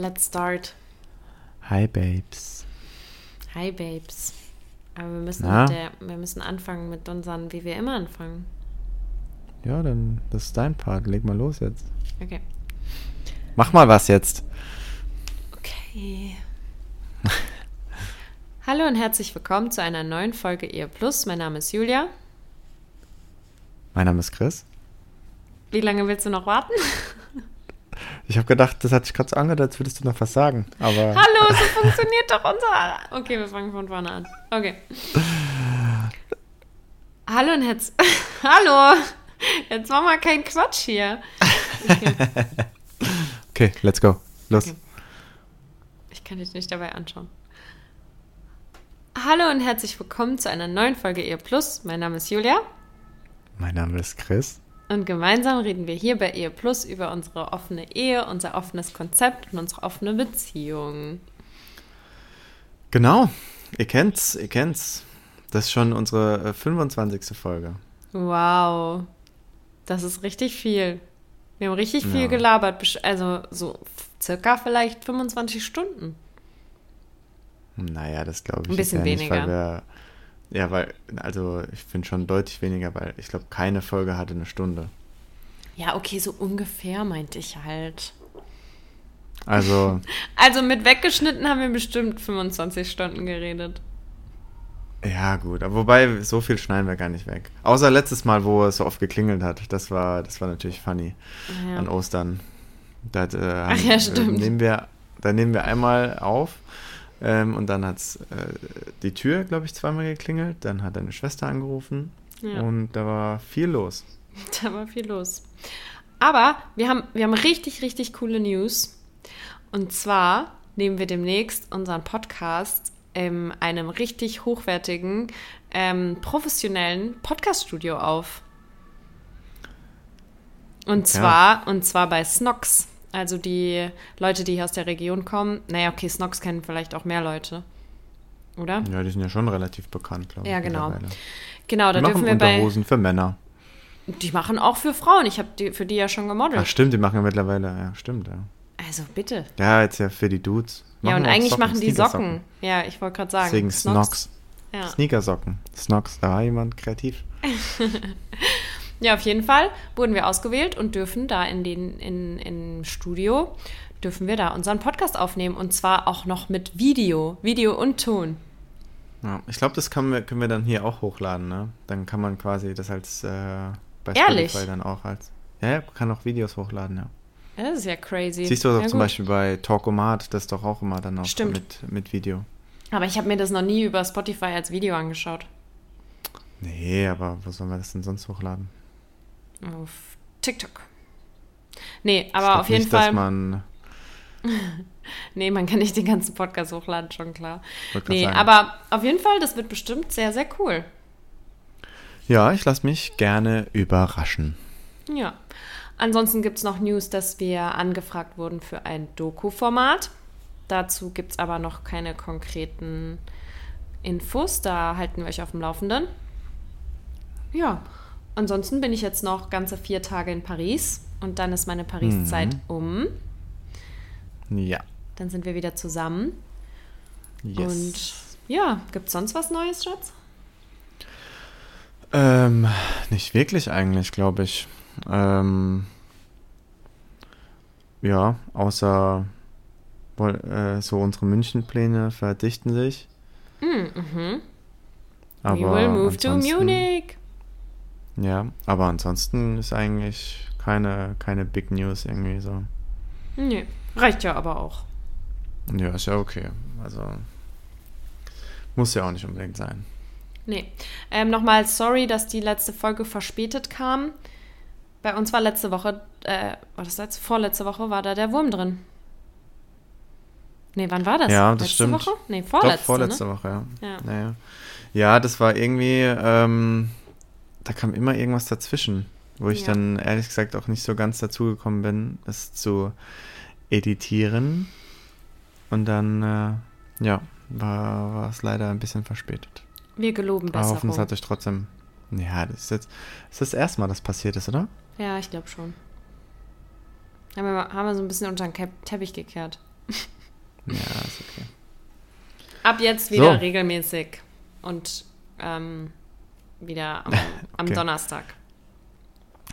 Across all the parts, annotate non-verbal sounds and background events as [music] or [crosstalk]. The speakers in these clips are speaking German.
Let's start. Hi, Babes. Hi, Babes. Aber wir müssen, der, wir müssen anfangen mit unseren, wie wir immer anfangen. Ja, dann, das ist dein Part. Leg mal los jetzt. Okay. Mach mal was jetzt. Okay. [laughs] Hallo und herzlich willkommen zu einer neuen Folge Ehe Plus. Mein Name ist Julia. Mein Name ist Chris. Wie lange willst du noch warten? [laughs] Ich habe gedacht, das hat sich gerade so angehört, als würdest du noch was sagen. Aber Hallo, so funktioniert doch unser. Okay, wir fangen von vorne an. Okay. Hallo und herzlich. [laughs] Hallo! Jetzt mach mal keinen Quatsch hier. okay, let's go. Los. Okay. Ich kann dich nicht dabei anschauen. Hallo und herzlich willkommen zu einer neuen Folge Ehe Plus. Mein Name ist Julia Mein Name ist Chris. Und gemeinsam reden wir hier bei Ehe Plus über unsere offene Ehe, unser offenes Konzept und unsere offene Beziehung. Genau. Ihr kennt's, ihr kennt's. Das ist schon unsere äh, 25. Folge. Wow, das ist richtig viel. Wir haben richtig viel Ja. gelabert, also so circa vielleicht 25 Stunden. Naja, das glaube ich Ein bisschen ja nicht, weil weniger. wir, ja, weil, also ich finde schon deutlich weniger, weil ich glaube, keine Folge hatte eine Stunde. Ja, okay, so ungefähr meinte ich halt. Also, [laughs] Also mit weggeschnitten haben wir bestimmt 25 Stunden geredet. ja gut, aber wobei, so viel schneiden wir gar nicht weg. Außer letztes Mal, wo es so oft geklingelt hat. Das war, das war natürlich funny. Ja. an Ostern. Da, hat, äh, Ach ja, stimmt. Äh, nehmen wir, da nehmen wir einmal auf ähm, und dann hat äh, die Tür, glaube ich, zweimal geklingelt. Dann hat deine Schwester angerufen Ja. und da war viel los. [laughs] Da war viel los. Aber wir haben, wir haben richtig, richtig coole News. Und zwar nehmen wir demnächst unseren Podcast in einem richtig hochwertigen, ähm, professionellen Podcaststudio auf. Und zwar, und zwar bei Snox. Also die Leute, die hier aus der Region kommen. Naja, okay, Snox kennen vielleicht auch mehr Leute. Oder? Ja, die sind ja schon relativ bekannt, glaube ich. Ja, genau. Genau, da Die machen dürfen wir bei. Unterhosen für Männer. Die machen auch für Frauen. Ich habe die, für die ja schon gemodelt. Ach, stimmt, die machen ja mittlerweile, ja, stimmt, ja. Also bitte. Ja, jetzt ja für die Dudes. Ja, Machen und auch eigentlich Socken, machen die Sneakersocken. Socken. Ja, ich wollte gerade sagen. Deswegen Snox. Ja. Sneakersocken. Snox, da war jemand kreativ. [laughs] ja, auf jeden Fall wurden wir ausgewählt und dürfen da in den in, im Studio dürfen wir da unseren Podcast aufnehmen und zwar auch noch mit Video, Video und Ton. Ja, ich glaube, das können wir, können wir dann hier auch hochladen, ne? Dann kann man quasi das als äh, bei Ehrlich? Spotify dann auch als. Ja, kann auch Videos hochladen, ja. Ja, Das ist ja crazy. Siehst du auch ja, zum gut. Beispiel bei Talkomat, das ist doch auch immer dann auch Stimmt. Mit, mit Video. Aber ich habe mir das noch nie über Spotify als Video angeschaut. Nee, aber wo sollen wir das denn sonst hochladen? Auf TikTok. Nee, aber auf jeden nicht, Fall. Dass man, [laughs] Nee, man kann nicht den ganzen Podcast hochladen, schon klar. Nee, sagen. aber auf jeden Fall, das wird bestimmt sehr, sehr cool. ja, ich lasse mich gerne überraschen. Ja. Ansonsten gibt es noch News, dass wir angefragt wurden für ein Doku-Format. Dazu gibt es aber noch keine konkreten Infos. Da halten wir euch auf dem Laufenden. Ja. Ansonsten bin ich jetzt noch ganze vier Tage in Paris und dann ist meine Paris-Zeit Mhm. um. Ja. Dann sind wir wieder zusammen. Yes. Und ja, gibt es sonst was Neues, Schatz? Ähm, nicht wirklich eigentlich, glaube ich. Ähm, ja, außer äh, so unsere München-Pläne verdichten sich. Mhm. Aber We will move to Munich. Ja, aber ansonsten ist eigentlich Keine, keine Big News irgendwie so. Nee, reicht ja aber auch. Ja, ist ja okay. Also muss ja auch nicht unbedingt sein. Nee. Ähm, Nochmal sorry, dass die letzte Folge verspätet kam. Bei uns war letzte Woche, äh, war das letzte, vorletzte Woche, war da der Wurm drin. Nee, wann war das? Ja, das letzte stimmt. Woche? Nee, vorletzte. Doch, vorletzte ne? Woche, ja. Ja. Naja. Ja, das war irgendwie, ähm, da kam immer irgendwas dazwischen, wo ich Ja. dann ehrlich gesagt auch nicht so ganz dazugekommen bin, es zu editieren. Und dann, äh, ja, war, war es leider ein bisschen verspätet. Wir geloben Aber hoffen, es hat euch trotzdem. Ja, das ist jetzt das ist das erste Mal, dass passiert ist, oder? Ja, ich glaube schon. Haben wir, haben wir so ein bisschen unter den Teppich gekehrt. [laughs] Ja, ist okay. Ab jetzt wieder So. regelmäßig und ähm, wieder am, [laughs] am Okay. Donnerstag.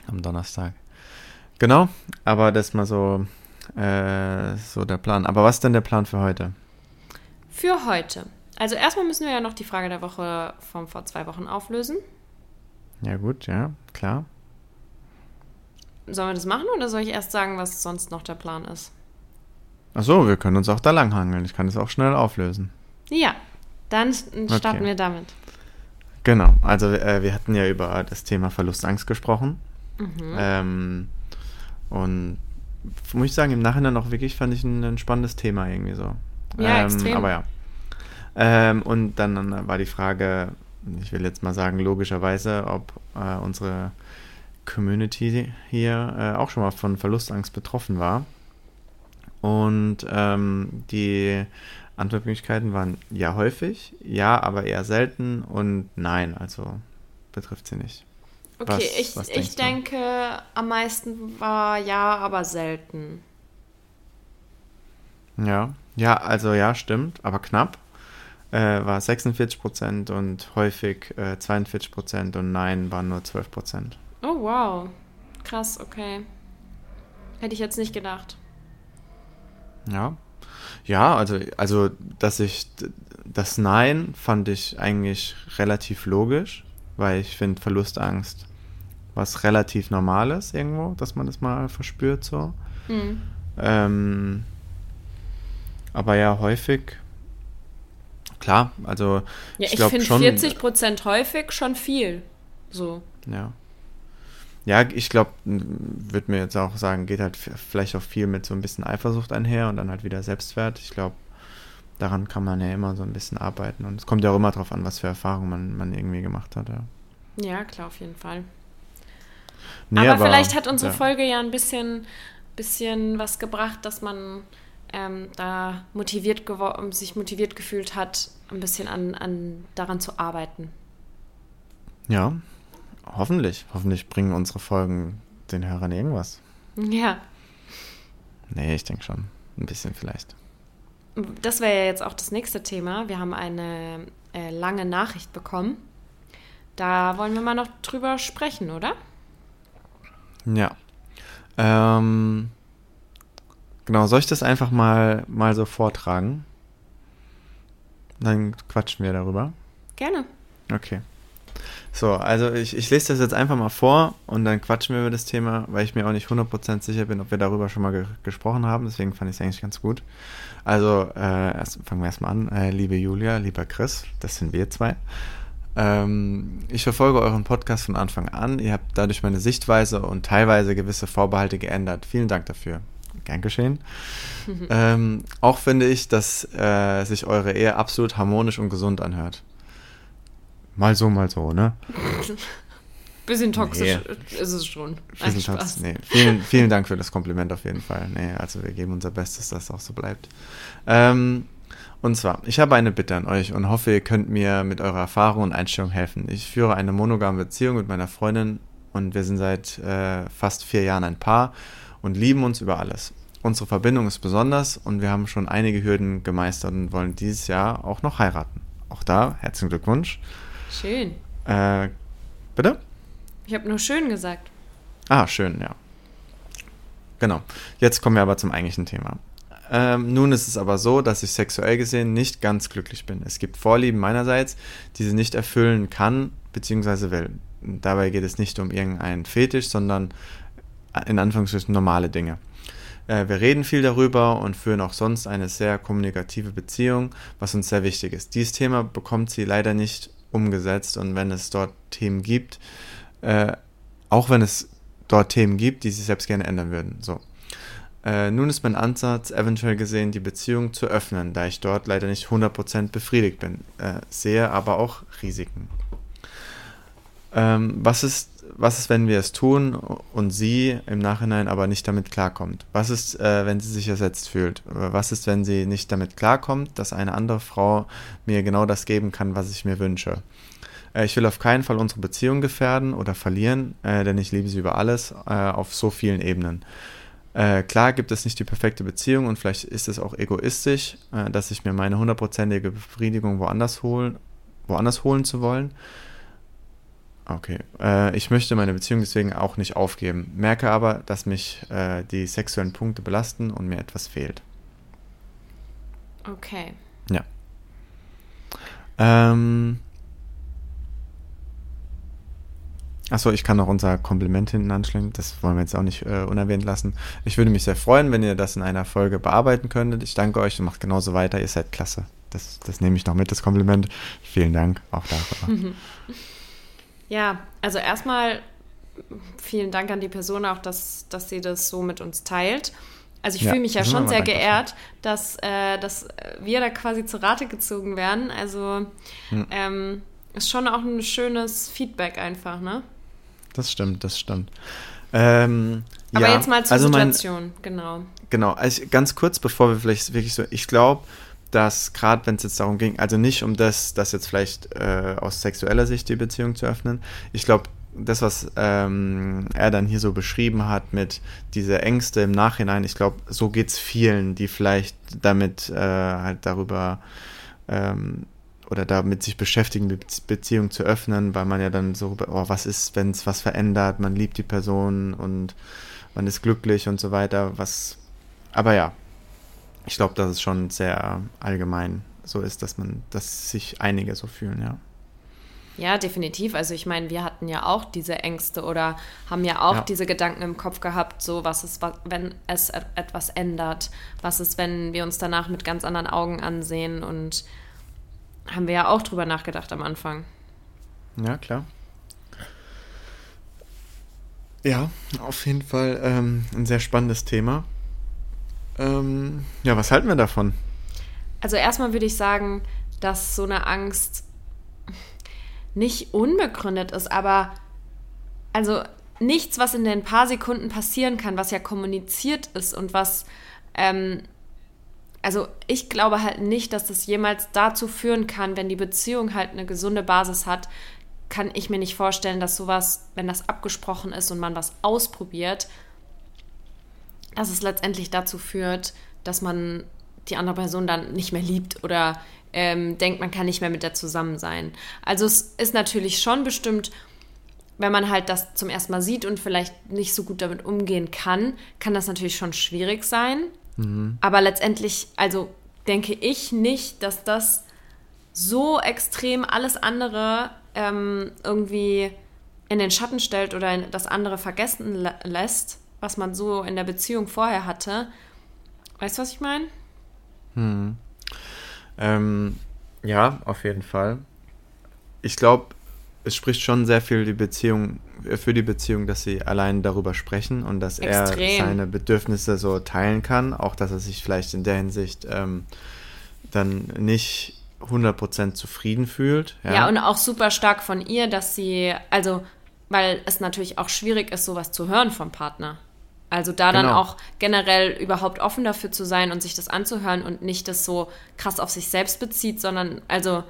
Am Donnerstag. Genau, aber das mal so, äh, so der Plan. Aber was ist denn der Plan für heute? Für heute. Also erstmal müssen wir ja noch die Frage der Woche von vor zwei Wochen auflösen. Ja, gut, ja, klar. Sollen wir das machen oder soll ich erst sagen, was sonst noch der Plan ist? Achso, wir können uns auch da langhangeln. Ich kann es auch schnell auflösen. Ja, dann starten Okay. wir damit. Genau, also äh, wir hatten ja über das Thema Verlustangst gesprochen. Mhm. Ähm, und muss ich sagen, im Nachhinein auch wirklich fand ich ein, ein spannendes Thema irgendwie so. Ja, ähm, extrem. Aber ja. Ähm, und dann war die Frage, ich will jetzt mal sagen, logischerweise, ob äh, unsere Community hier äh, auch schon mal von Verlustangst betroffen war. Und ähm, die Antwortmöglichkeiten waren ja häufig, ja, aber eher selten und nein, also betrifft sie nicht. Okay, Was- ich, was ich denke, am meisten war ja, aber selten. Ja, ja, also ja, stimmt, aber knapp. Äh, war 46% und häufig äh, 42% und nein waren nur 12%. Oh, wow. Krass, okay. Hätte ich jetzt nicht gedacht. Ja. Ja, also, also, dass ich das Nein fand ich eigentlich relativ logisch, weil ich finde Verlustangst was relativ Normales irgendwo, dass man das mal verspürt so. Hm. Ähm, aber ja, häufig, klar, also Ja, ich ich, glaube finde schon. 40% häufig schon viel. So. Ja. Ja, ich glaube, würde mir jetzt auch sagen, geht halt vielleicht auch viel mit so ein bisschen Eifersucht einher und dann halt wieder Selbstwert. Ich glaube, daran kann man ja immer so ein bisschen arbeiten. Und es kommt ja auch immer drauf an, was für Erfahrungen man, man irgendwie gemacht hat. Ja. Ja, klar, auf jeden Fall. Nee, aber, vielleicht hat unsere ja. Folge ja ein bisschen, bisschen was gebracht, dass man ähm, da motiviert sich motiviert gefühlt hat, ein bisschen an, an daran zu arbeiten. Ja, hoffentlich. Hoffentlich bringen unsere Folgen den Hörern irgendwas. Ja, Nee, ich denke schon. Ein bisschen vielleicht. das wäre ja jetzt auch das nächste Thema. Wir haben eine äh, lange Nachricht bekommen. Da wollen wir mal noch drüber sprechen, oder? Ja. Ähm, genau, soll ich das einfach mal, mal so vortragen? Dann quatschen wir darüber. Gerne. Okay. So, also ich, ich lese das jetzt einfach mal vor und dann quatschen wir über das Thema, weil ich mir auch nicht 100% sicher bin, ob wir darüber schon mal ge gesprochen haben. Deswegen fand ich es eigentlich ganz gut. Also, äh, erst, fangen wir erstmal an. Äh, liebe Julia, lieber Chris, das sind wir zwei. Ähm, ich verfolge euren Podcast von Anfang an. Ihr habt dadurch meine Sichtweise und teilweise gewisse Vorbehalte geändert. Vielen Dank dafür. Gern geschehen. [laughs] ähm, auch finde ich, dass äh, sich eure Ehe absolut harmonisch und gesund anhört. Mal so, mal so, ne? [laughs] Bisschen toxisch Nee. ist es schon. Spaß. trotz- nee, vielen, vielen Dank für das Kompliment auf jeden Fall. Nee, also wir geben unser Bestes, dass das auch so bleibt. Ähm, und zwar, ich habe eine Bitte an euch und hoffe, ihr könnt mir mit eurer Erfahrung und Einstellung helfen. Ich führe eine monogame Beziehung mit meiner Freundin und wir sind seit äh, fast vier Jahren ein Paar und lieben uns über alles. Unsere Verbindung ist besonders und wir haben schon einige Hürden gemeistert und wollen dieses Jahr auch noch heiraten. Auch da, herzlichen Glückwunsch. Schön. Äh, bitte? Ich habe nur schön gesagt. Ah, schön, ja. Genau. Jetzt kommen wir aber zum eigentlichen Thema. Ähm, nun ist es aber so, dass ich sexuell gesehen nicht ganz glücklich bin. Es gibt Vorlieben meinerseits, die sie nicht erfüllen kann bzw. will. Dabei geht es nicht um irgendeinen Fetisch, sondern in Anführungsstrichen normale Dinge. Äh, wir reden viel darüber und führen auch sonst eine sehr kommunikative Beziehung, was uns sehr wichtig ist. Dieses Thema bekommt sie leider nicht umgesetzt und wenn es dort Themen gibt, äh, auch wenn es dort Themen gibt, die sie selbst gerne ändern würden. So. Äh, nun ist mein Ansatz, eventuell gesehen, die Beziehung zu öffnen, da ich dort leider nicht 100% befriedigt bin, äh, sehe aber auch Risiken. Ähm, was, ist, was ist, wenn wir es tun und sie im Nachhinein aber nicht damit klarkommt? Was ist, äh, wenn sie sich ersetzt fühlt? Was ist, wenn sie nicht damit klarkommt, dass eine andere Frau mir genau das geben kann, was ich mir wünsche? Äh, ich will auf keinen Fall unsere Beziehung gefährden oder verlieren, äh, denn ich liebe sie über alles äh, auf so vielen Ebenen. Äh, klar gibt es nicht die perfekte Beziehung und vielleicht ist es auch egoistisch, äh, dass ich mir meine hundertprozentige Befriedigung woanders holen, woanders holen zu wollen. Okay. Äh, ich möchte meine Beziehung deswegen auch nicht aufgeben, merke aber, dass mich äh, die sexuellen Punkte belasten und mir etwas fehlt. Okay. Ja. Ähm, Achso, ich kann noch unser Kompliment hinten anschließen. Das wollen wir jetzt auch nicht äh, unerwähnt lassen. Ich würde mich sehr freuen, wenn ihr das in einer Folge bearbeiten könntet. Ich danke euch und macht genauso weiter. Ihr seid klasse. Das, das nehme ich noch mit, das Kompliment. Vielen Dank auch dafür. [laughs] Ja, also erstmal vielen Dank an die Person auch, dass, dass sie das so mit uns teilt. Also ich ja, fühle mich ja schon sehr geehrt, dass, äh, dass wir da quasi zur Rate gezogen werden. Also hm. ähm, ist schon auch ein schönes Feedback einfach, ne? das stimmt, das stimmt. Ähm, Aber ja, jetzt mal zur also Situation, mein, genau. Genau, also ganz kurz, bevor wir vielleicht wirklich so, ich glaube, dass gerade wenn es jetzt darum ging, also nicht um das, das jetzt vielleicht äh, aus sexueller Sicht die Beziehung zu öffnen, ich glaube, das, was ähm, er dann hier so beschrieben hat mit dieser Ängste im Nachhinein, ich glaube, so geht es vielen, die vielleicht damit äh, halt darüber ähm, oder damit sich beschäftigen, die Beziehung zu öffnen, weil man ja dann so, oh, was ist, wenn es was verändert, man liebt die Person und man ist glücklich und so weiter, was, aber ja, ich glaube, dass es schon sehr allgemein so ist, dass man, dass sich einige so fühlen, ja. Ja, definitiv. Also ich meine, wir hatten ja auch diese Ängste oder haben ja auch ja. diese Gedanken im Kopf gehabt, so was ist, wenn es etwas ändert, was ist, wenn wir uns danach mit ganz anderen Augen ansehen und haben wir ja auch drüber nachgedacht am Anfang. Ja, klar. Ja, auf jeden Fall ähm, ein sehr spannendes Thema. Ähm, ja, was halten wir davon? Also erstmal würde ich sagen, dass so eine Angst nicht unbegründet ist, aber also nichts, was in den paar Sekunden passieren kann, was ja kommuniziert ist und was ähm, also ich glaube halt nicht, dass das jemals dazu führen kann, wenn die Beziehung halt eine gesunde Basis hat, kann ich mir nicht vorstellen, dass sowas, wenn das abgesprochen ist und man was ausprobiert, dass es letztendlich dazu führt, dass man die andere Person dann nicht mehr liebt oder ähm, denkt, man kann nicht mehr mit der zusammen sein. Also es ist natürlich schon bestimmt, wenn man halt das zum ersten Mal sieht und vielleicht nicht so gut damit umgehen kann, kann das natürlich schon schwierig sein. Mhm. Aber letztendlich, also denke ich nicht, dass das so extrem alles andere ähm, irgendwie in den Schatten stellt oder das andere vergessen lässt, was man so in der Beziehung vorher hatte. Weißt du, was ich meine? Hm. Ähm, ja, auf jeden Fall. Ich glaube, es spricht schon sehr viel die Beziehung, äh, für die Beziehung, dass sie allein darüber sprechen und dass Extrem. er seine Bedürfnisse so teilen kann. Auch, dass er sich vielleicht in der Hinsicht ähm, dann nicht 100% zufrieden fühlt. Ja. ja, und auch super stark von ihr, dass sie, also, weil es natürlich auch schwierig ist, sowas zu hören vom Partner. Also da genau. dann auch generell überhaupt offen dafür zu sein und sich das anzuhören und nicht das so krass auf sich selbst bezieht, sondern also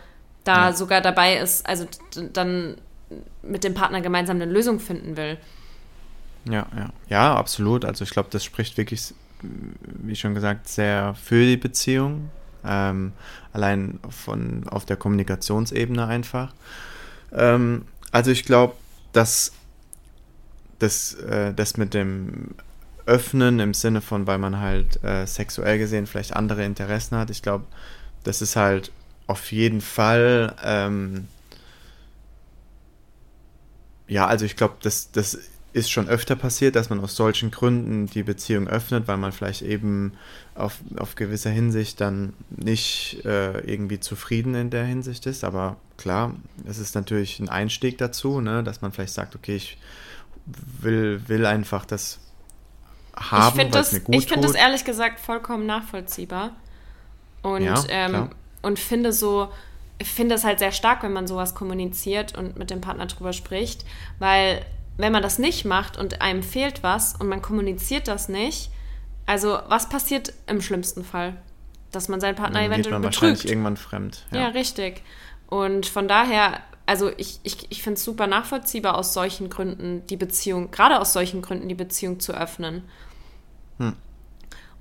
da ja. sogar dabei ist, also dann mit dem Partner gemeinsam eine Lösung finden will. Ja, ja. Ja, absolut. Also ich glaube, das spricht wirklich, wie schon gesagt, sehr für die Beziehung. Ähm, allein von auf der Kommunikationsebene einfach. Ähm, also ich glaube, dass das, äh, das mit dem Öffnen im Sinne von, weil man halt äh, sexuell gesehen vielleicht andere Interessen hat, ich glaube, das ist halt auf jeden Fall. Ähm, ja, also ich glaube, das, das ist schon öfter passiert, dass man aus solchen Gründen die Beziehung öffnet, weil man vielleicht eben auf, auf gewisser Hinsicht dann nicht äh, irgendwie zufrieden in der Hinsicht ist. Aber klar, es ist natürlich ein Einstieg dazu, ne, dass man vielleicht sagt, okay, ich will, will einfach das haben, ich das, mir gut Ich finde das ehrlich gesagt vollkommen nachvollziehbar. Und, ja, ähm, und finde so, ich finde es halt sehr stark, wenn man sowas kommuniziert und mit dem Partner drüber spricht, weil wenn man das nicht macht und einem fehlt was und man kommuniziert das nicht, also was passiert im schlimmsten Fall? Dass man seinen Partner Dann eventuell geht man betrügt. wahrscheinlich irgendwann fremd. Ja. ja, richtig. Und von daher, also ich, ich, ich finde es super nachvollziehbar, aus solchen Gründen die Beziehung, gerade aus solchen Gründen die Beziehung zu öffnen. Hm.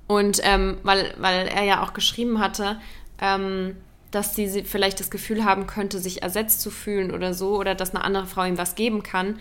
Und ähm, weil, weil er ja auch geschrieben hatte, ähm, dass sie vielleicht das Gefühl haben könnte, sich ersetzt zu fühlen oder so, oder dass eine andere Frau ihm was geben kann.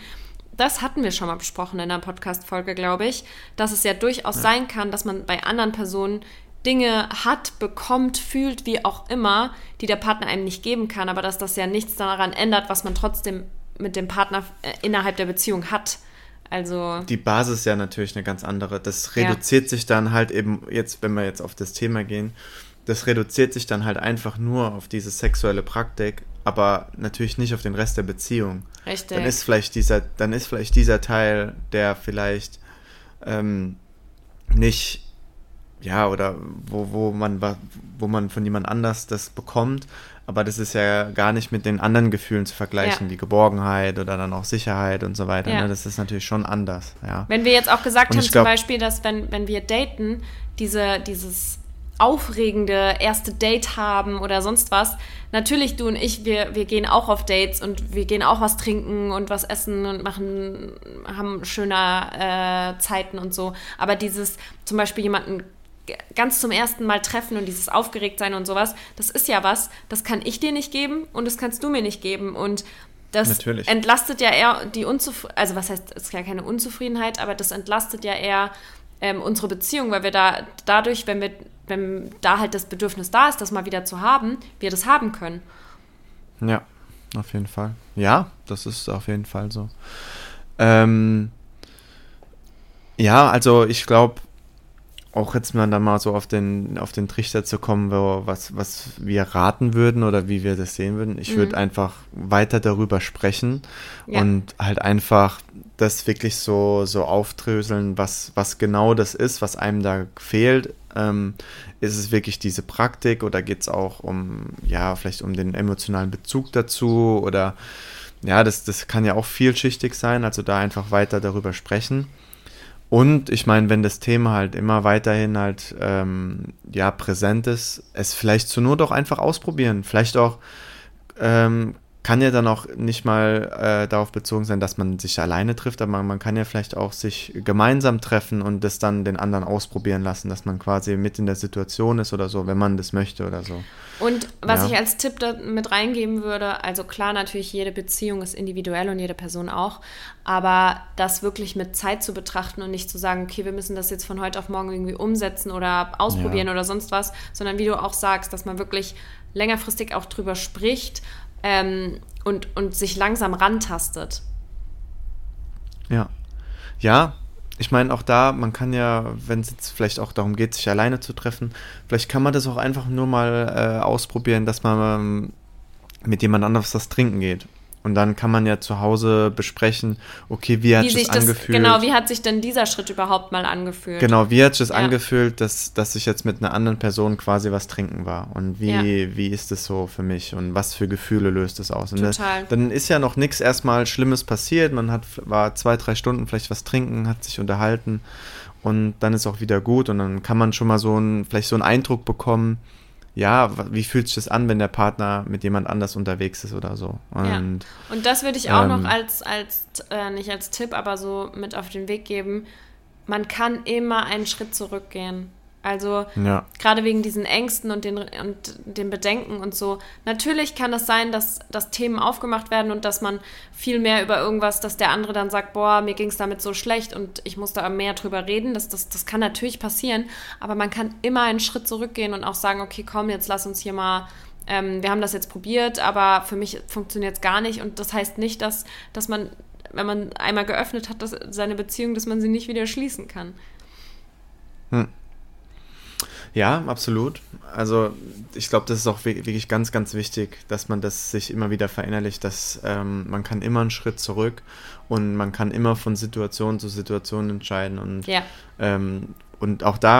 Das hatten wir schon mal besprochen in der Podcast-Folge, glaube ich, dass es ja durchaus ja. sein kann, dass man bei anderen Personen Dinge hat, bekommt, fühlt, wie auch immer, die der Partner einem nicht geben kann, aber dass das ja nichts daran ändert, was man trotzdem mit dem Partner äh, innerhalb der Beziehung hat. Also die Basis ist ja natürlich eine ganz andere. Das reduziert ja. sich dann halt eben jetzt, wenn wir jetzt auf das Thema gehen, das reduziert sich dann halt einfach nur auf diese sexuelle Praktik, aber natürlich nicht auf den Rest der Beziehung. Richtig. Dann ist vielleicht dieser, dann ist vielleicht dieser Teil, der vielleicht ähm, nicht ja, oder wo, wo man wo man von jemand anders das bekommt, aber das ist ja gar nicht mit den anderen Gefühlen zu vergleichen, ja. wie Geborgenheit oder dann auch Sicherheit und so weiter. Ja. Ne? Das ist natürlich schon anders, ja. Wenn wir jetzt auch gesagt und haben, glaub, zum Beispiel, dass wenn, wenn wir daten, diese, dieses aufregende erste Date haben oder sonst was. Natürlich, du und ich, wir, wir gehen auch auf Dates und wir gehen auch was trinken und was essen und machen, haben schöne äh, Zeiten und so. Aber dieses zum Beispiel jemanden ganz zum ersten Mal treffen und dieses aufgeregt sein und sowas, das ist ja was, das kann ich dir nicht geben und das kannst du mir nicht geben und das Natürlich. entlastet ja eher die Unzufriedenheit, also was heißt, es ist ja keine Unzufriedenheit, aber das entlastet ja eher ähm, unsere Beziehung, weil wir da dadurch, wenn wir, wenn da halt das Bedürfnis da ist, das mal wieder zu haben, wir das haben können. Ja, auf jeden Fall. Ja, das ist auf jeden Fall so. Ähm, ja, also ich glaube, auch jetzt mal dann mal so auf den, auf den Trichter zu kommen, wo, was, was wir raten würden oder wie wir das sehen würden. Ich mhm. würde einfach weiter darüber sprechen ja. und halt einfach das wirklich so, so aufdröseln, was, was genau das ist, was einem da fehlt. Ähm, ist es wirklich diese Praktik oder geht es auch um, ja, vielleicht um den emotionalen Bezug dazu oder ja, das, das kann ja auch vielschichtig sein, also da einfach weiter darüber sprechen. Und ich meine, wenn das Thema halt immer weiterhin halt ähm, ja präsent ist, es vielleicht zu nur doch einfach ausprobieren. Vielleicht auch ähm, kann ja dann auch nicht mal äh, darauf bezogen sein, dass man sich alleine trifft, aber man, man, kann ja vielleicht auch sich gemeinsam treffen und das dann den anderen ausprobieren lassen, dass man quasi mit in der Situation ist oder so, wenn man das möchte oder so. Und was ja. ich als Tipp da mit reingeben würde, also klar, natürlich jede Beziehung ist individuell und jede Person auch, aber das wirklich mit Zeit zu betrachten und nicht zu sagen, okay, wir müssen das jetzt von heute auf morgen irgendwie umsetzen oder ausprobieren ja. oder sonst was, sondern wie du auch sagst, dass man wirklich längerfristig auch drüber spricht ähm, und, und sich langsam rantastet. Ja. Ja, ich meine, auch da, man kann ja, wenn es jetzt vielleicht auch darum geht, sich alleine zu treffen, vielleicht kann man das auch einfach nur mal äh, ausprobieren, dass man ähm, mit jemand anderes was trinken geht. Und dann kann man ja zu Hause besprechen, okay, wie hat wie sich das angefühlt? Genau, wie hat sich denn dieser Schritt überhaupt mal angefühlt? Genau, wie hat sich das ja. angefühlt, dass, dass ich jetzt mit einer anderen Person quasi was trinken war? Und wie, ja. wie ist es so für mich? Und was für Gefühle löst es aus? Und Total. dann ist ja noch nichts erstmal Schlimmes passiert. Man hat, war zwei, drei Stunden vielleicht was trinken, hat sich unterhalten und dann ist auch wieder gut. Und dann kann man schon mal so ein, vielleicht so einen Eindruck bekommen, ja, wie fühlt sich das an, wenn der Partner mit jemand anders unterwegs ist oder so. Und, ja. und das würde ich auch ähm, noch als, als äh, nicht als Tipp, aber so mit auf den Weg geben. Man kann immer einen Schritt zurückgehen. Also ja. gerade wegen diesen Ängsten und den, und den Bedenken und so. Natürlich kann es sein, dass, dass Themen aufgemacht werden und dass man viel mehr über irgendwas, dass der andere dann sagt, boah, mir ging es damit so schlecht und ich muss da mehr drüber reden. Das, das, das kann natürlich passieren, aber man kann immer einen Schritt zurückgehen und auch sagen, okay, komm, jetzt lass uns hier mal ähm, wir haben das jetzt probiert, aber für mich funktioniert es gar nicht. Und das heißt nicht, dass, dass man wenn man einmal geöffnet hat, dass, seine Beziehung, dass man sie nicht wieder schließen kann. Hm. Ja, absolut. Also ich glaube, das ist auch wirklich ganz, ganz wichtig, dass man das sich immer wieder verinnerlicht, dass ähm, man kann immer einen Schritt zurück und man kann immer von Situation zu Situation entscheiden und, ja. ähm, und auch da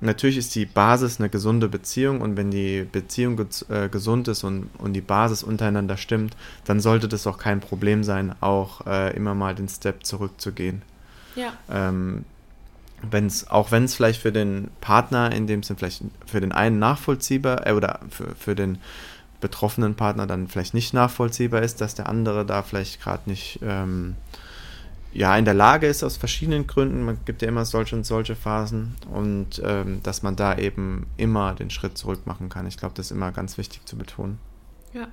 Natürlich ist die Basis eine gesunde Beziehung und wenn die Beziehung äh, gesund ist und, und die Basis untereinander stimmt, dann sollte das auch kein Problem sein, auch äh, immer mal den Step zurückzugehen. Ja. Ähm, wenn's, auch wenn es vielleicht für den Partner in dem Sinn vielleicht für den einen nachvollziehbar äh, oder für, für den betroffenen Partner dann vielleicht nicht nachvollziehbar ist, dass der andere da vielleicht gerade nicht ähm, ja, in der Lage ist aus verschiedenen Gründen, man gibt ja immer solche und solche Phasen und ähm, dass man da eben immer den Schritt zurück machen kann. Ich glaube, das ist immer ganz wichtig zu betonen. Ja.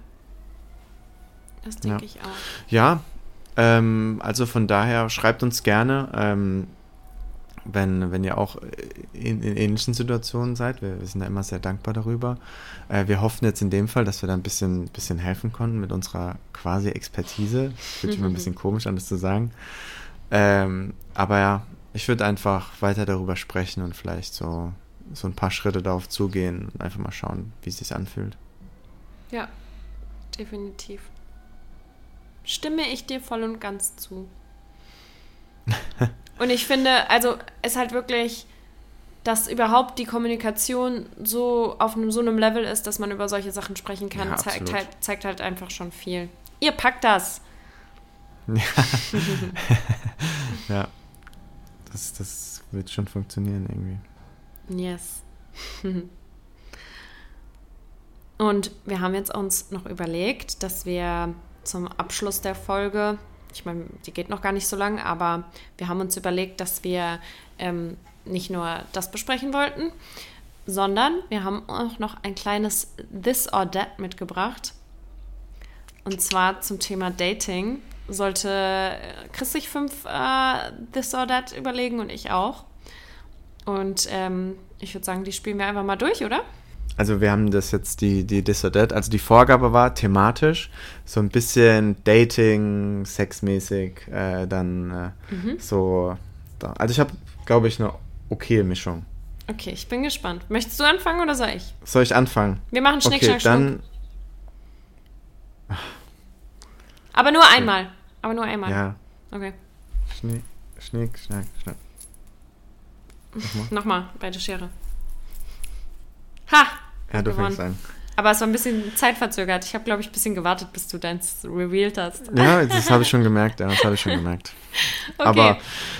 Das denke ja. ich auch. Ja, ähm, also von daher schreibt uns gerne, ähm, wenn, wenn ihr auch in, in, ähnlichen Situationen seid. Wir, wir, sind da immer sehr dankbar darüber. Äh, wir hoffen jetzt in dem Fall, dass wir da ein bisschen, bisschen helfen konnten mit unserer quasi Expertise. Fühlt sich immer ein bisschen [laughs] komisch an, das zu sagen. Ähm, aber ja, ich würde einfach weiter darüber sprechen und vielleicht so, so ein paar Schritte darauf zugehen und einfach mal schauen, wie es sich anfühlt. Ja, definitiv. Stimme ich dir voll und ganz zu. [laughs] und ich finde, also es halt wirklich, dass überhaupt die Kommunikation so auf einem, so einem Level ist, dass man über solche Sachen sprechen kann, ja, zeigt, halt, zeigt halt einfach schon viel. Ihr packt das. Ja. [laughs] ja. Das, das wird schon funktionieren irgendwie. Yes. [laughs] Und wir haben jetzt uns noch überlegt, dass wir zum Abschluss der Folge, ich meine, die geht noch gar nicht so lang, aber wir haben uns überlegt, dass wir ähm, nicht nur das besprechen wollten, sondern wir haben auch noch ein kleines This or That mitgebracht. Und zwar zum Thema Dating sollte Chris sich fünf äh, This or That überlegen und ich auch. Und ähm, ich würde sagen, die spielen wir einfach mal durch, oder? Also wir haben das jetzt, die, die This or That, also die Vorgabe war thematisch, so ein bisschen Dating, sexmäßig, äh, dann äh, mhm. so. Da. Also ich habe, glaube ich, eine okay Mischung. Okay, ich bin gespannt. Möchtest du anfangen oder soll ich? Soll ich anfangen? Wir machen Schnick, okay, Schnack, dann, Aber nur einmal. Aber nur einmal. Ja. Okay. Schnick, Schnick, Schnack, Schnack. [laughs] Nochmal. Nochmal, bei der Schere. Ha! Ja, du gewonnen. fängst an. Aber es war ein bisschen zeitverzögert. Ich habe, glaube ich, ein bisschen gewartet, bis du deins revealed hast. Ja, das habe ich schon gemerkt. Ja, das habe ich schon gemerkt. [laughs] Okay.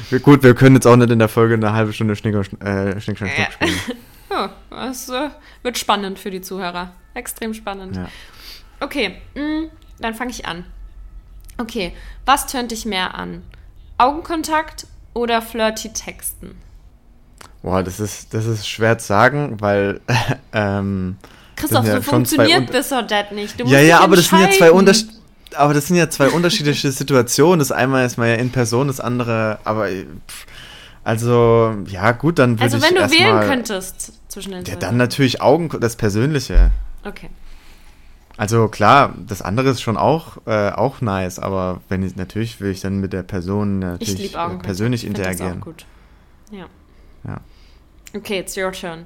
Aber gut, wir können jetzt auch nicht in der Folge eine halbe Stunde Schnick, äh, Schnick Schnack, Schnack spielen. ja, [laughs] das äh, wird spannend für die Zuhörer. Extrem spannend. Ja. Okay, mh, mm, dann fange ich an. Okay, was tönt dich mehr an? Augenkontakt oder flirty Texten? Boah, das ist, das ist schwer zu sagen, weil. [laughs] Ähm, Christoph, ja so funktioniert this or that nicht. ja, ja, aber das sind ja zwei Unterschiede. Aber das sind ja zwei unterschiedliche Situationen. Das eine ist mal ja in Person, das andere, aber also ja gut, dann würde also, ich Also wenn du wählen mal, könntest zwischen den Ja, dann natürlich Augen, das Persönliche. Okay. Also klar, das andere ist schon auch, äh, auch nice, aber wenn ich, natürlich will ich dann mit der Person natürlich äh, persönlich ich interagieren. Das auch gut. Ja. Ja. Okay, it's your turn.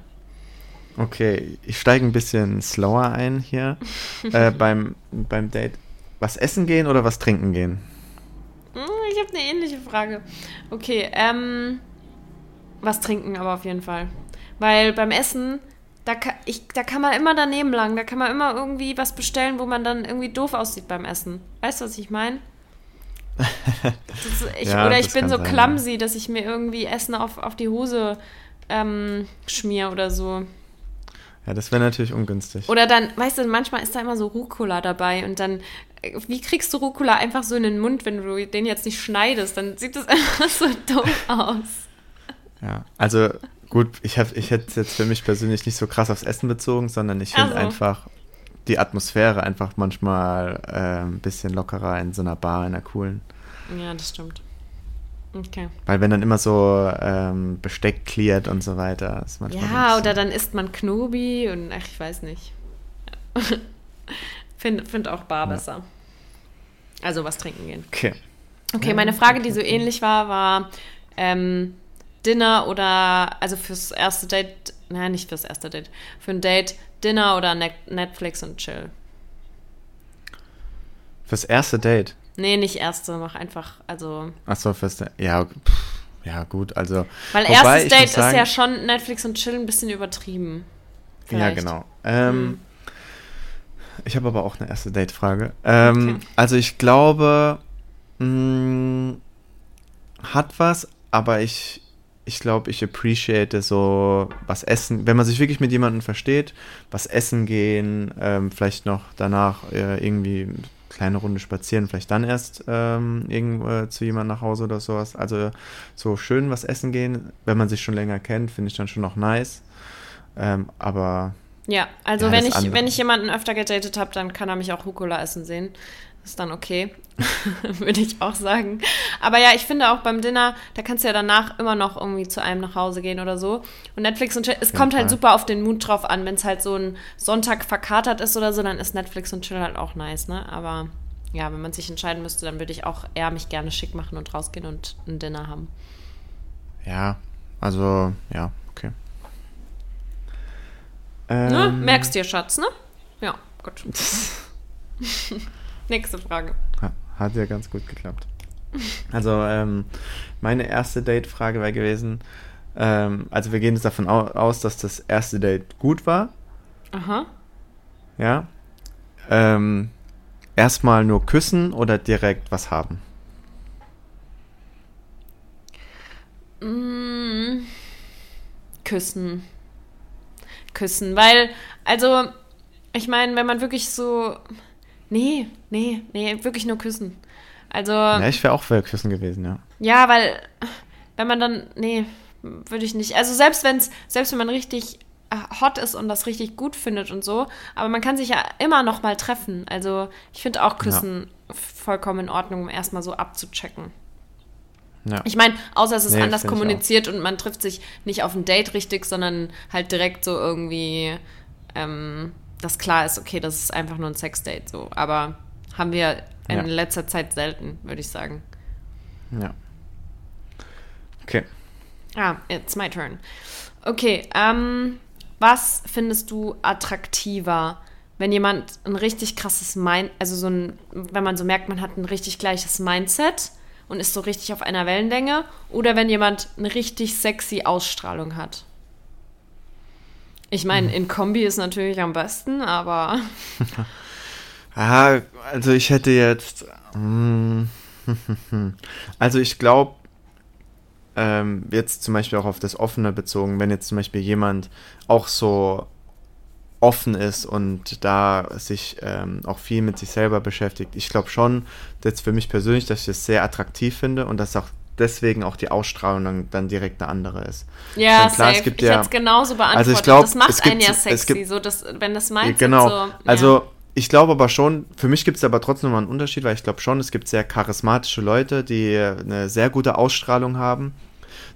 Okay, ich steige ein bisschen slower ein hier [laughs] äh, beim, beim Date. Was essen gehen oder was trinken gehen? Hm, ich habe eine ähnliche Frage. Okay, ähm, was trinken aber auf jeden Fall. Weil beim Essen da kann, ich, da kann man immer daneben lang. Da kann man immer irgendwie was bestellen, wo man dann irgendwie doof aussieht beim Essen. Weißt du, was ich meine? Ja, oder ich bin so sein, clumsy, ja. dass ich mir irgendwie Essen auf, auf die Hose ähm, schmier oder so. Ja, das wäre natürlich ungünstig. Oder dann, weißt du, manchmal ist da immer so Rucola dabei und dann, äh, wie kriegst du Rucola einfach so in den Mund, wenn du den jetzt nicht schneidest? Dann sieht das [laughs] einfach so dumm aus. Ja, also gut, ich, hab, ich hätte es jetzt für mich persönlich nicht so krass aufs Essen bezogen, sondern ich finde Also. einfach die Atmosphäre einfach manchmal äh, ein bisschen lockerer in so einer Bar, in einer coolen. Ja, das stimmt. Okay. Weil wenn dann immer so ähm, Besteck cleart und so weiter, ist manchmal Ja, oder dann isst man Knobi und ach, ich weiß nicht. [laughs] Find, find auch Bar Ja. besser. Also was trinken gehen. Okay. Okay, meine Frage, die so ähnlich war, war ähm, Dinner oder, also fürs erste Date, nein, nicht fürs erste Date, für ein Date, Dinner oder Net Netflix und Chill. Fürs erste Date. Nee, nicht erste, mach einfach, also, Achso, fürs De- ja, pff, ja gut, also. weil erstes Date muss ist sagen- ja schon Netflix und Chill ein bisschen übertrieben. Ja, Vielleicht. genau. Ähm, Ich habe aber auch eine erste Date-Frage. Ähm, Okay. Also ich glaube, mh, hat was, aber ich, ich glaube, ich appreciate so was essen, wenn man sich wirklich mit jemandem versteht, was essen gehen, ähm, vielleicht noch danach äh, irgendwie eine kleine Runde spazieren, vielleicht dann erst ähm, irgendwo äh, zu jemandem nach Hause oder sowas. Also so schön was essen gehen, wenn man sich schon länger kennt, finde ich dann schon noch nice. Ähm, aber Ja, also Ja, wenn, ich, andere. wenn ich jemanden öfter gedatet habe, dann kann er mich auch Rucola essen sehen. Ist dann okay, [laughs] würde ich auch sagen. Aber ja, ich finde auch beim Dinner, da kannst du ja danach immer noch irgendwie zu einem nach Hause gehen oder so. Und Netflix und Chill, es kommt halt super auf den Mut drauf an. Wenn es halt so ein Sonntag verkatert ist oder so, dann ist Netflix und Chill halt auch nice, ne? Aber ja, wenn man sich entscheiden müsste, dann würde ich auch eher mich gerne schick machen und rausgehen und ein Dinner haben. ja, also ja, okay. Ne? Ähm, Merkst dir, Schatz, ne? Ja, gut. [laughs] Nächste Frage. Ha- Hat ja ganz gut geklappt. Also, ähm, meine erste Date-Frage wäre gewesen, ähm, also wir gehen jetzt davon au aus, dass das erste Date gut war, Aha. ja. Ähm, erstmal nur küssen oder direkt was haben? Mm, küssen. Küssen, weil, also, ich meine, wenn man wirklich so. Nee, nee, nee, wirklich nur küssen. Also, Ja, ich wäre auch für küssen gewesen, ja. ja, weil, wenn man dann. Nee, würde ich nicht. Also, selbst wenn es, selbst wenn man richtig äh, hot ist und das richtig gut findet und so, aber man kann sich ja immer noch mal treffen. Also, ich finde auch Küssen vollkommen in Ordnung, um erstmal so abzuchecken. ja. Ich meine, außer es ist Nee, anders kommuniziert und man trifft sich nicht auf ein Date richtig, sondern halt direkt so irgendwie, ähm, dass klar ist, okay, das ist einfach nur ein Sexdate so. Aber haben wir in Ja. letzter Zeit selten, würde ich sagen. ja. Okay. Ah, it's my turn. Okay, ähm, was findest du attraktiver, wenn jemand ein richtig krasses Mind, also so ein, wenn man so merkt, man hat ein richtig gleiches Mindset und ist so richtig auf einer Wellenlänge, oder wenn jemand eine richtig sexy Ausstrahlung hat? Ich meine, in Kombi ist natürlich am besten, aber [laughs] Ah, also ich hätte jetzt. mm, [laughs] Also ich glaube, ähm, jetzt zum Beispiel auch auf das Offene bezogen, wenn jetzt zum Beispiel jemand auch so offen ist und da sich ähm, auch viel mit sich selber beschäftigt. Ich glaube schon, jetzt für mich persönlich, dass ich das sehr attraktiv finde und dass auch deswegen auch die Ausstrahlung dann, dann direkt eine andere ist. ja, meine, klar, es safe. gibt ich ja- hätte es genauso beantwortet. Also ich glaub, das macht es gibt- einen ja es sexy, gibt- so dass, wenn das Mindset genau. so... ja. Also ich glaube aber schon, für mich gibt es aber trotzdem noch einen Unterschied, weil ich glaube schon, es gibt sehr charismatische Leute, die eine sehr gute Ausstrahlung haben,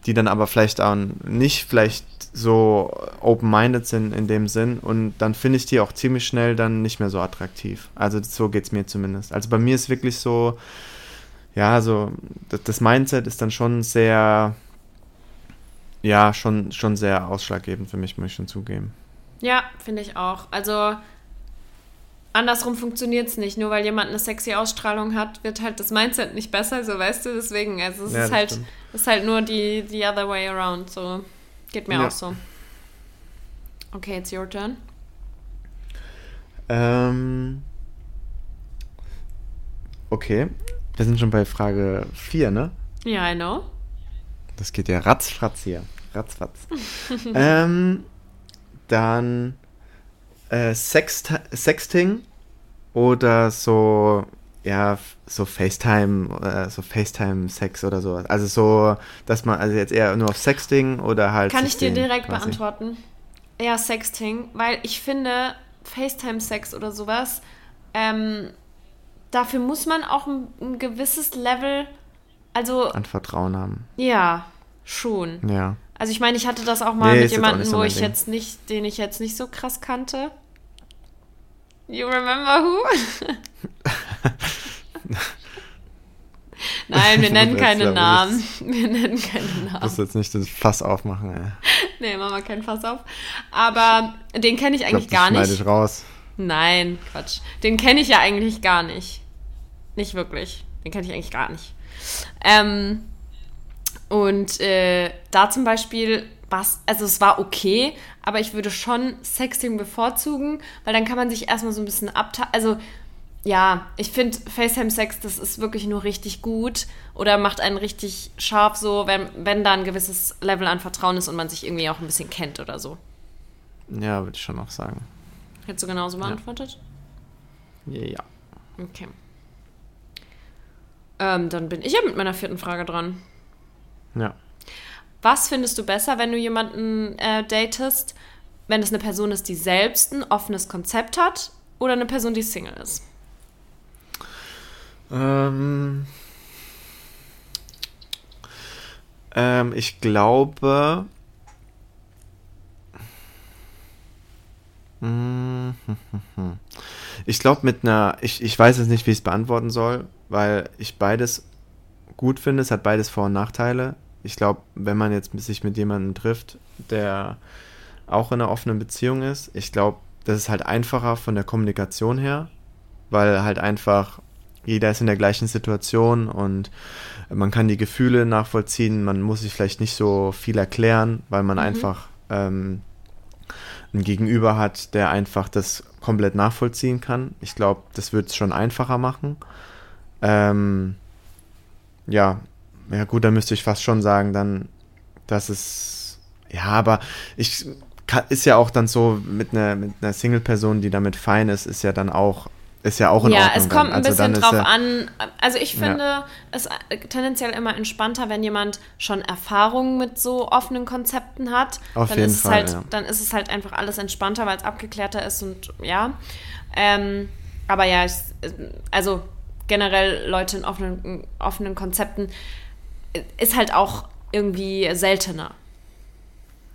die dann aber vielleicht auch nicht vielleicht so open-minded sind in dem Sinn und dann finde ich die auch ziemlich schnell dann nicht mehr so attraktiv. Also so geht es mir zumindest. Also bei mir ist wirklich so, ja, so das, das Mindset ist dann schon sehr, ja, schon, schon sehr ausschlaggebend für mich, muss ich schon zugeben. Ja, finde ich auch. Also andersrum funktioniert es nicht. Nur weil jemand eine sexy Ausstrahlung hat, wird halt das Mindset nicht besser, so weißt du. Deswegen, also es Ja, ist halt, stimmt. ist halt nur die, the other way around. So geht mir Ja. auch so. Okay, it's your turn. Ähm, okay, wir sind schon bei Frage 4, ne? Ja, I know. Das geht ja ratzfratz hier. Ratzfatz. [laughs] ähm, dann äh, Sext Sexting oder so, ja, so FaceTime, äh, so FaceTime-Sex oder so. Also so, dass man, also jetzt eher nur auf Sexting oder halt. Kann ich dir Sexting direkt quasi. beantworten? Ja, Sexting, weil ich finde, FaceTime-Sex oder sowas, ähm, dafür muss man auch ein, ein gewisses Level, also An Vertrauen haben. ja, schon. Ja. Also ich meine, ich hatte das auch mal Nee, mit jemandem, so wo ich Ding. jetzt nicht, den ich jetzt nicht so krass kannte. You remember who? [laughs] Nein, wir nennen du keine Namen. [laughs] Wir nennen keine Ich Namen. muss jetzt nicht das Fass aufmachen, ey. Nee, machen wir keinen Fass auf. Aber den kenne ich Ich eigentlich glaub, das gar nicht. ich raus. Nein, Quatsch. Den kenne ich ja eigentlich gar nicht. Nicht wirklich. Den kenne ich eigentlich gar nicht. Ähm, und äh, da zum Beispiel was, also es war okay, aber ich würde schon Sexting bevorzugen, weil dann kann man sich erstmal so ein bisschen abteilen. Also ja, ich finde FaceTime-Sex, das ist wirklich nur richtig gut oder macht einen richtig scharf so, wenn, wenn da ein gewisses Level an Vertrauen ist und man sich irgendwie auch ein bisschen kennt oder so. Ja, würde ich schon noch sagen. Hättest du genauso beantwortet? Ja. Okay. Ähm, dann bin ich ja mit meiner vierten Frage dran. Ja. Was findest du besser, wenn du jemanden äh, datest, wenn es eine Person ist, die selbst ein offenes Konzept hat oder eine Person, die Single ist? Ähm, ähm, ich glaube. Mm, Ich glaube mit einer, ich, ich weiß jetzt nicht, wie ich es beantworten soll, weil ich beides gut finde. Es hat beides Vor- und Nachteile. Ich glaube, wenn man jetzt sich mit jemandem trifft, der auch in einer offenen Beziehung ist, ich glaube, das ist halt einfacher von der Kommunikation her, weil halt einfach jeder ist in der gleichen Situation und man kann die Gefühle nachvollziehen. Man muss sich vielleicht nicht so viel erklären, weil man einfach ähm, ein Gegenüber hat, der einfach das komplett nachvollziehen kann. Ich glaube, das wird es schon einfacher machen. Ähm, ja, ja gut, dann müsste ich fast schon sagen, dann, dass es, ja, aber ich kann, ist ja auch dann so mit einer mit einer Single-Person, die damit fein ist, ist ja dann auch, ist ja auch in ja, Ordnung. es kommt ein Also bisschen drauf ja, an. Also ich finde es äh, tendenziell immer entspannter, wenn jemand schon Erfahrungen mit so offenen Konzepten hat. Auf dann jeden ist es Fall, halt, ja. Dann ist es halt einfach alles entspannter, weil es abgeklärter ist und ja. Ähm, aber ja, ich, also generell Leute in offenen, offenen Konzepten ist halt auch irgendwie seltener.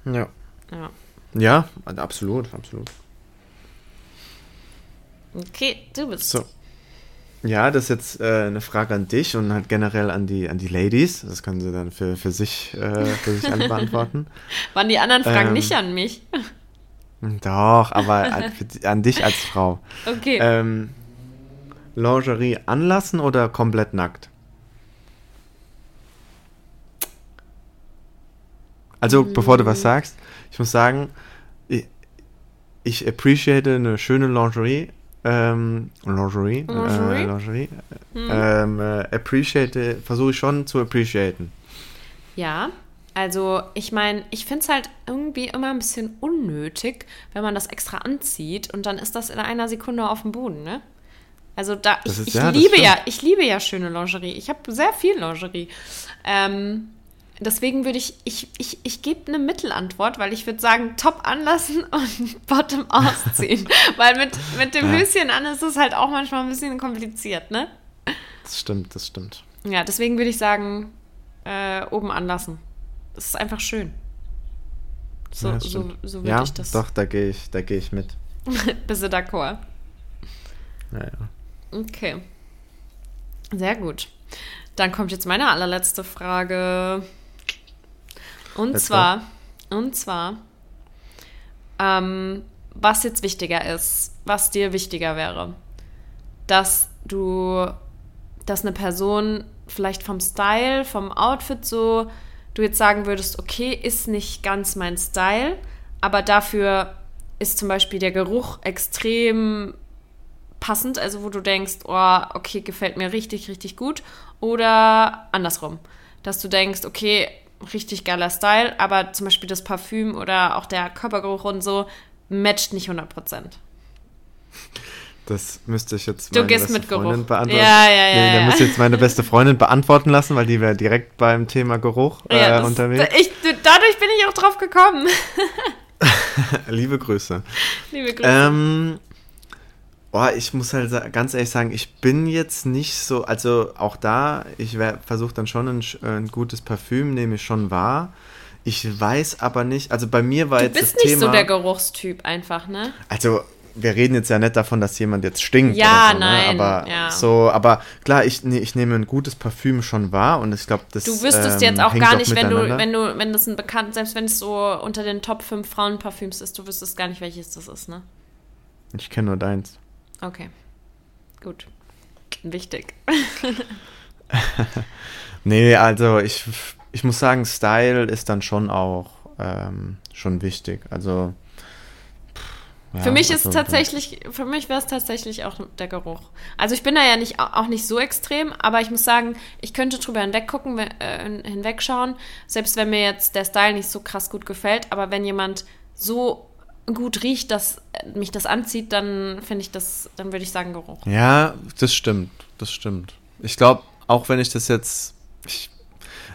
ja. Ja. Ja, absolut, absolut. Okay, du bist. So. Ja, das ist jetzt äh, eine Frage an dich und halt generell an die, an die Ladies. Das können sie dann für, für, sich, äh, für sich alle beantworten. [laughs] Waren die anderen Fragen Ähm, nicht an mich? Doch, aber an, an dich als Frau. Okay. Ähm, Lingerie anlassen oder komplett nackt? Also, bevor du was sagst, ich muss sagen, ich, ich appreciate eine schöne Lingerie. Ähm, Lingerie? Lingerie? Äh, Lingerie. Ähm, äh, appreciate, versuche ich schon zu appreciaten. Ja, also ich meine, ich finde es halt irgendwie immer ein bisschen unnötig, wenn man das extra anzieht und dann ist das in einer Sekunde auf dem Boden, ne? Also da, ich, ist- ich ja, liebe ja, ich liebe ja schöne Lingerie. Ich habe sehr viel Lingerie. Ähm, deswegen würde ich, ich, ich, ich gebe eine Mittelantwort, weil ich würde sagen, top anlassen [laughs] und bottom ausziehen. [laughs] weil mit, mit dem Ja. Höschen an ist es halt auch manchmal ein bisschen kompliziert, ne? Das stimmt, das stimmt. Ja, deswegen würde ich sagen, äh, oben anlassen. Das ist einfach schön. So, ja, so, so würde ja, ich das. doch, da gehe ich, da gehe ich mit. [laughs] Bist du d'accord? Ja, ja. Okay. Sehr gut. Dann kommt jetzt meine allerletzte Frage. Und Let's zwar, und zwar, ähm, was jetzt wichtiger ist, was dir wichtiger wäre, dass du, dass eine Person vielleicht vom Style, vom Outfit so, du jetzt sagen würdest, okay, ist nicht ganz mein Style, aber dafür ist zum Beispiel der Geruch extrem passend, also wo du denkst, oh, okay, gefällt mir richtig, richtig gut. Oder andersrum, dass du denkst, okay, richtig geiler Style, aber zum Beispiel das Parfüm oder auch der Körpergeruch und so matcht nicht 100 Prozent. Das müsste ich jetzt meine beste mit Geruch. Freundin beantworten. Ja, ja, ja, Nee, da ja. müsste ich jetzt meine beste Freundin beantworten lassen, weil die wäre direkt beim Thema Geruch äh, Ja, das- unterwegs. Ich, dadurch bin ich auch drauf gekommen. [laughs] Liebe Grüße. Liebe Grüße. Ähm, oh, ich muss halt ganz ehrlich sagen, ich bin jetzt nicht so, also auch da, ich versuche dann schon ein, sch- ein gutes Parfüm, nehme ich schon wahr. Ich weiß aber nicht, also bei mir war du jetzt bist das nicht so der Geruchstyp einfach, ne? also wir reden jetzt ja nicht davon, dass jemand jetzt stinkt Ja, so, nein, ne? aber ja. so, aber klar, ich, nee, ich nehme ein gutes Parfüm schon wahr und ich glaube, das Du wüsstest ähm, jetzt auch gar nicht, wenn du, wenn du, wenn das ein bekannt, selbst wenn es so unter den Top 5 Frauenparfüms ist, du wüsstest gar nicht, welches das ist, ne? Ich kenne nur deins. Okay. Gut. Wichtig. [laughs] Nee, also ich, ich muss sagen, Style ist dann schon auch ähm, schon wichtig. Also ja, für mich ist also, tatsächlich, für mich wäre es tatsächlich auch der Geruch. Also ich bin da ja nicht, auch nicht so extrem, aber ich muss sagen, ich könnte drüber hinweggucken, we- äh, hinwegschauen, selbst wenn mir jetzt der Style nicht so krass gut gefällt, aber wenn jemand so gut riecht, dass mich das anzieht, dann finde ich das, dann würde ich sagen Geruch. Ja, das stimmt, das stimmt. Ich glaube, auch wenn ich das jetzt, ich,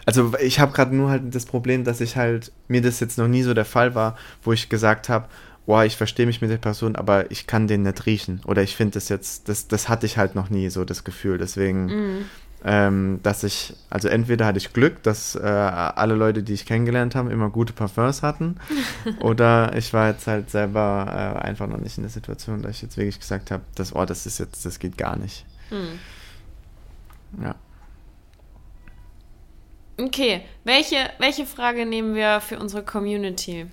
also ich habe gerade nur halt das Problem, dass ich halt mir das jetzt noch nie so der Fall war, wo ich gesagt habe, boah, ich verstehe mich mit der Person, aber ich kann den nicht riechen. Oder ich finde das jetzt, das, das hatte ich halt noch nie so das Gefühl. Deswegen, ähm, dass ich, also entweder hatte ich Glück, dass äh, alle Leute, die ich kennengelernt habe, immer gute Parfums hatten. [laughs] oder ich war jetzt halt selber äh, einfach noch nicht in der Situation, dass ich jetzt wirklich gesagt habe, das, oh, das ist jetzt, das geht gar nicht. Ja. Okay, welche, welche Frage nehmen wir für unsere Community?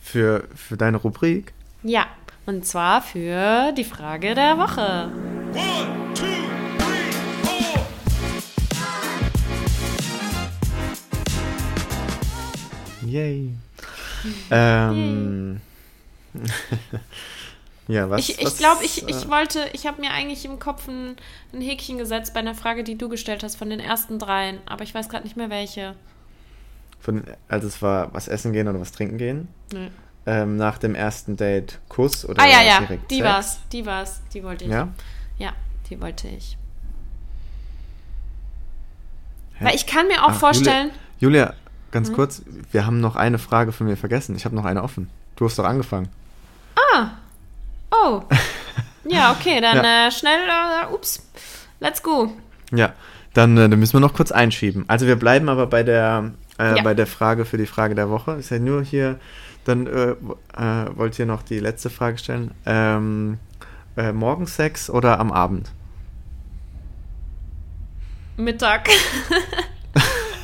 Für, für deine Rubrik. Ja, und zwar für die Frage der Woche. One, [laughs] Yay. Ähm. [laughs] ja, was? Ich, ich glaube, ich, äh, ich wollte, ich habe mir eigentlich im Kopf ein, ein Häkchen gesetzt bei einer Frage, die du gestellt hast von den ersten dreien, aber ich weiß gerade nicht mehr welche. Von, also es war was essen gehen oder was trinken gehen. Nö. Ähm, nach dem ersten Date Kuss oder Ah ja, ja, direkt die Sex? war's, die war's, die wollte ich. Ja? Ja, die wollte ich. Hä? Weil ich kann mir auch Ach, vorstellen, Julia, Julia Ganz kurz, wir haben noch eine Frage von mir vergessen. Ich habe noch eine offen. Du hast doch angefangen. oh, [laughs] ja, okay, dann Ja. äh, schnell, äh, ups, let's go. Ja, dann, äh, dann müssen wir noch kurz einschieben. Also wir bleiben aber bei der, äh, Ja. bei der Frage für die Frage der Woche. Ist ja nur hier, dann äh, äh, wollt ihr noch die letzte Frage stellen. Ähm, äh, Morgensex oder am Abend? Mittag. [laughs]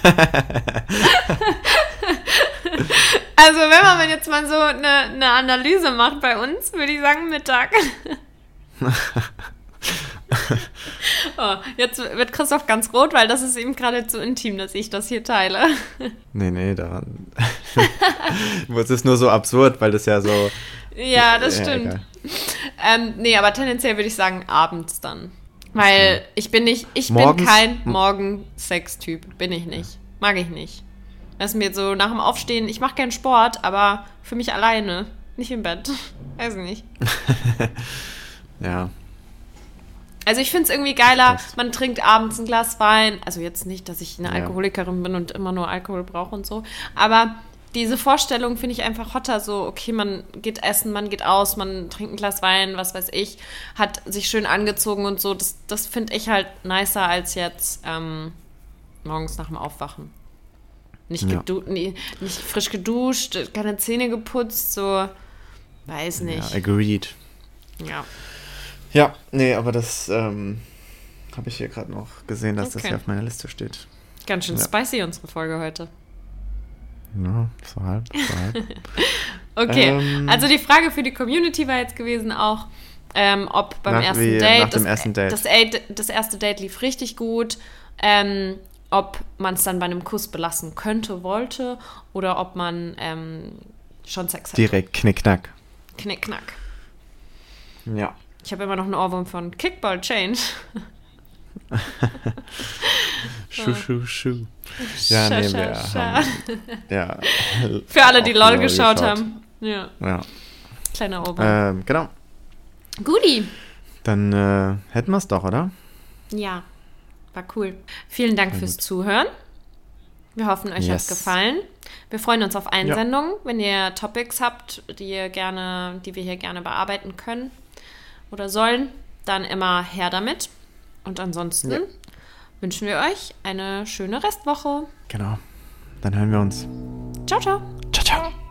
[laughs] also wenn man jetzt mal so eine, eine Analyse macht bei uns, würde ich sagen Mittag. [laughs] oh, jetzt wird Christoph ganz rot, weil das ist ihm gerade zu intim, dass ich das hier teile. [laughs] Nee, nee, daran. es ist nur so absurd, weil das ja so. ja, das Ja, stimmt. Ähm, nee, aber tendenziell würde ich sagen abends dann. Weil ich bin nicht, ich bin Morgens- kein Morgen-Sex-Typ. Bin ich nicht. Mag ich nicht. Das ist mir so nach dem Aufstehen, ich mache gern Sport, aber für mich alleine. Nicht im Bett. [laughs] Weiß nicht. [laughs] Ja. Also ich finde es irgendwie geiler, man trinkt abends ein Glas Wein. Also jetzt nicht, dass ich eine Ja. Alkoholikerin bin und immer nur Alkohol brauche und so. Aber diese Vorstellung finde ich einfach hotter. So, okay, man geht essen, man geht aus, man trinkt ein Glas Wein, was weiß ich, hat sich schön angezogen und so. Das, das finde ich halt nicer als jetzt ähm, morgens nach dem Aufwachen. Nicht, Ja. nee, nicht frisch geduscht, keine Zähne geputzt, so. Weiß Ja, nicht. agreed. Ja. Ja, nee, aber das ähm, habe ich hier gerade noch gesehen, dass das Okay. hier auf meiner Liste steht. Ganz schön Ja. spicy, unsere Folge heute. Ja, so halb, so halb. Okay, Ähm, also die Frage für die Community war jetzt gewesen auch, ähm, ob beim ersten wie- Date, nach dem das, ersten Date. Das, das erste Date lief richtig gut, ähm, ob man es dann bei einem Kuss belassen könnte, wollte oder ob man ähm, schon Sex hat. Direkt knickknack. Knick, knack. Ja. Ich habe immer noch einen Ohrwurm von Kickball Change. [laughs] Schuh, schuh, schuh. Ja, Scha, nee, wir scha. haben, ja. [laughs] Für alle, die LOL geschaut haben. Ja. Ja. Kleiner Ober. Ähm, genau. Guti. Dann äh, hätten wir es doch, oder? Ja, war cool. Vielen Dank fürs Zuhören. Wir hoffen, euch Yes. gefallen. Wir freuen uns auf Ja. Einsendungen, wenn ihr Topics habt, die ihr gerne, die wir hier gerne bearbeiten können oder sollen, dann immer her damit. Und ansonsten Ja. wünschen wir euch eine schöne Restwoche. Genau. Dann hören wir uns. Ciao, ciao. Ciao, ciao.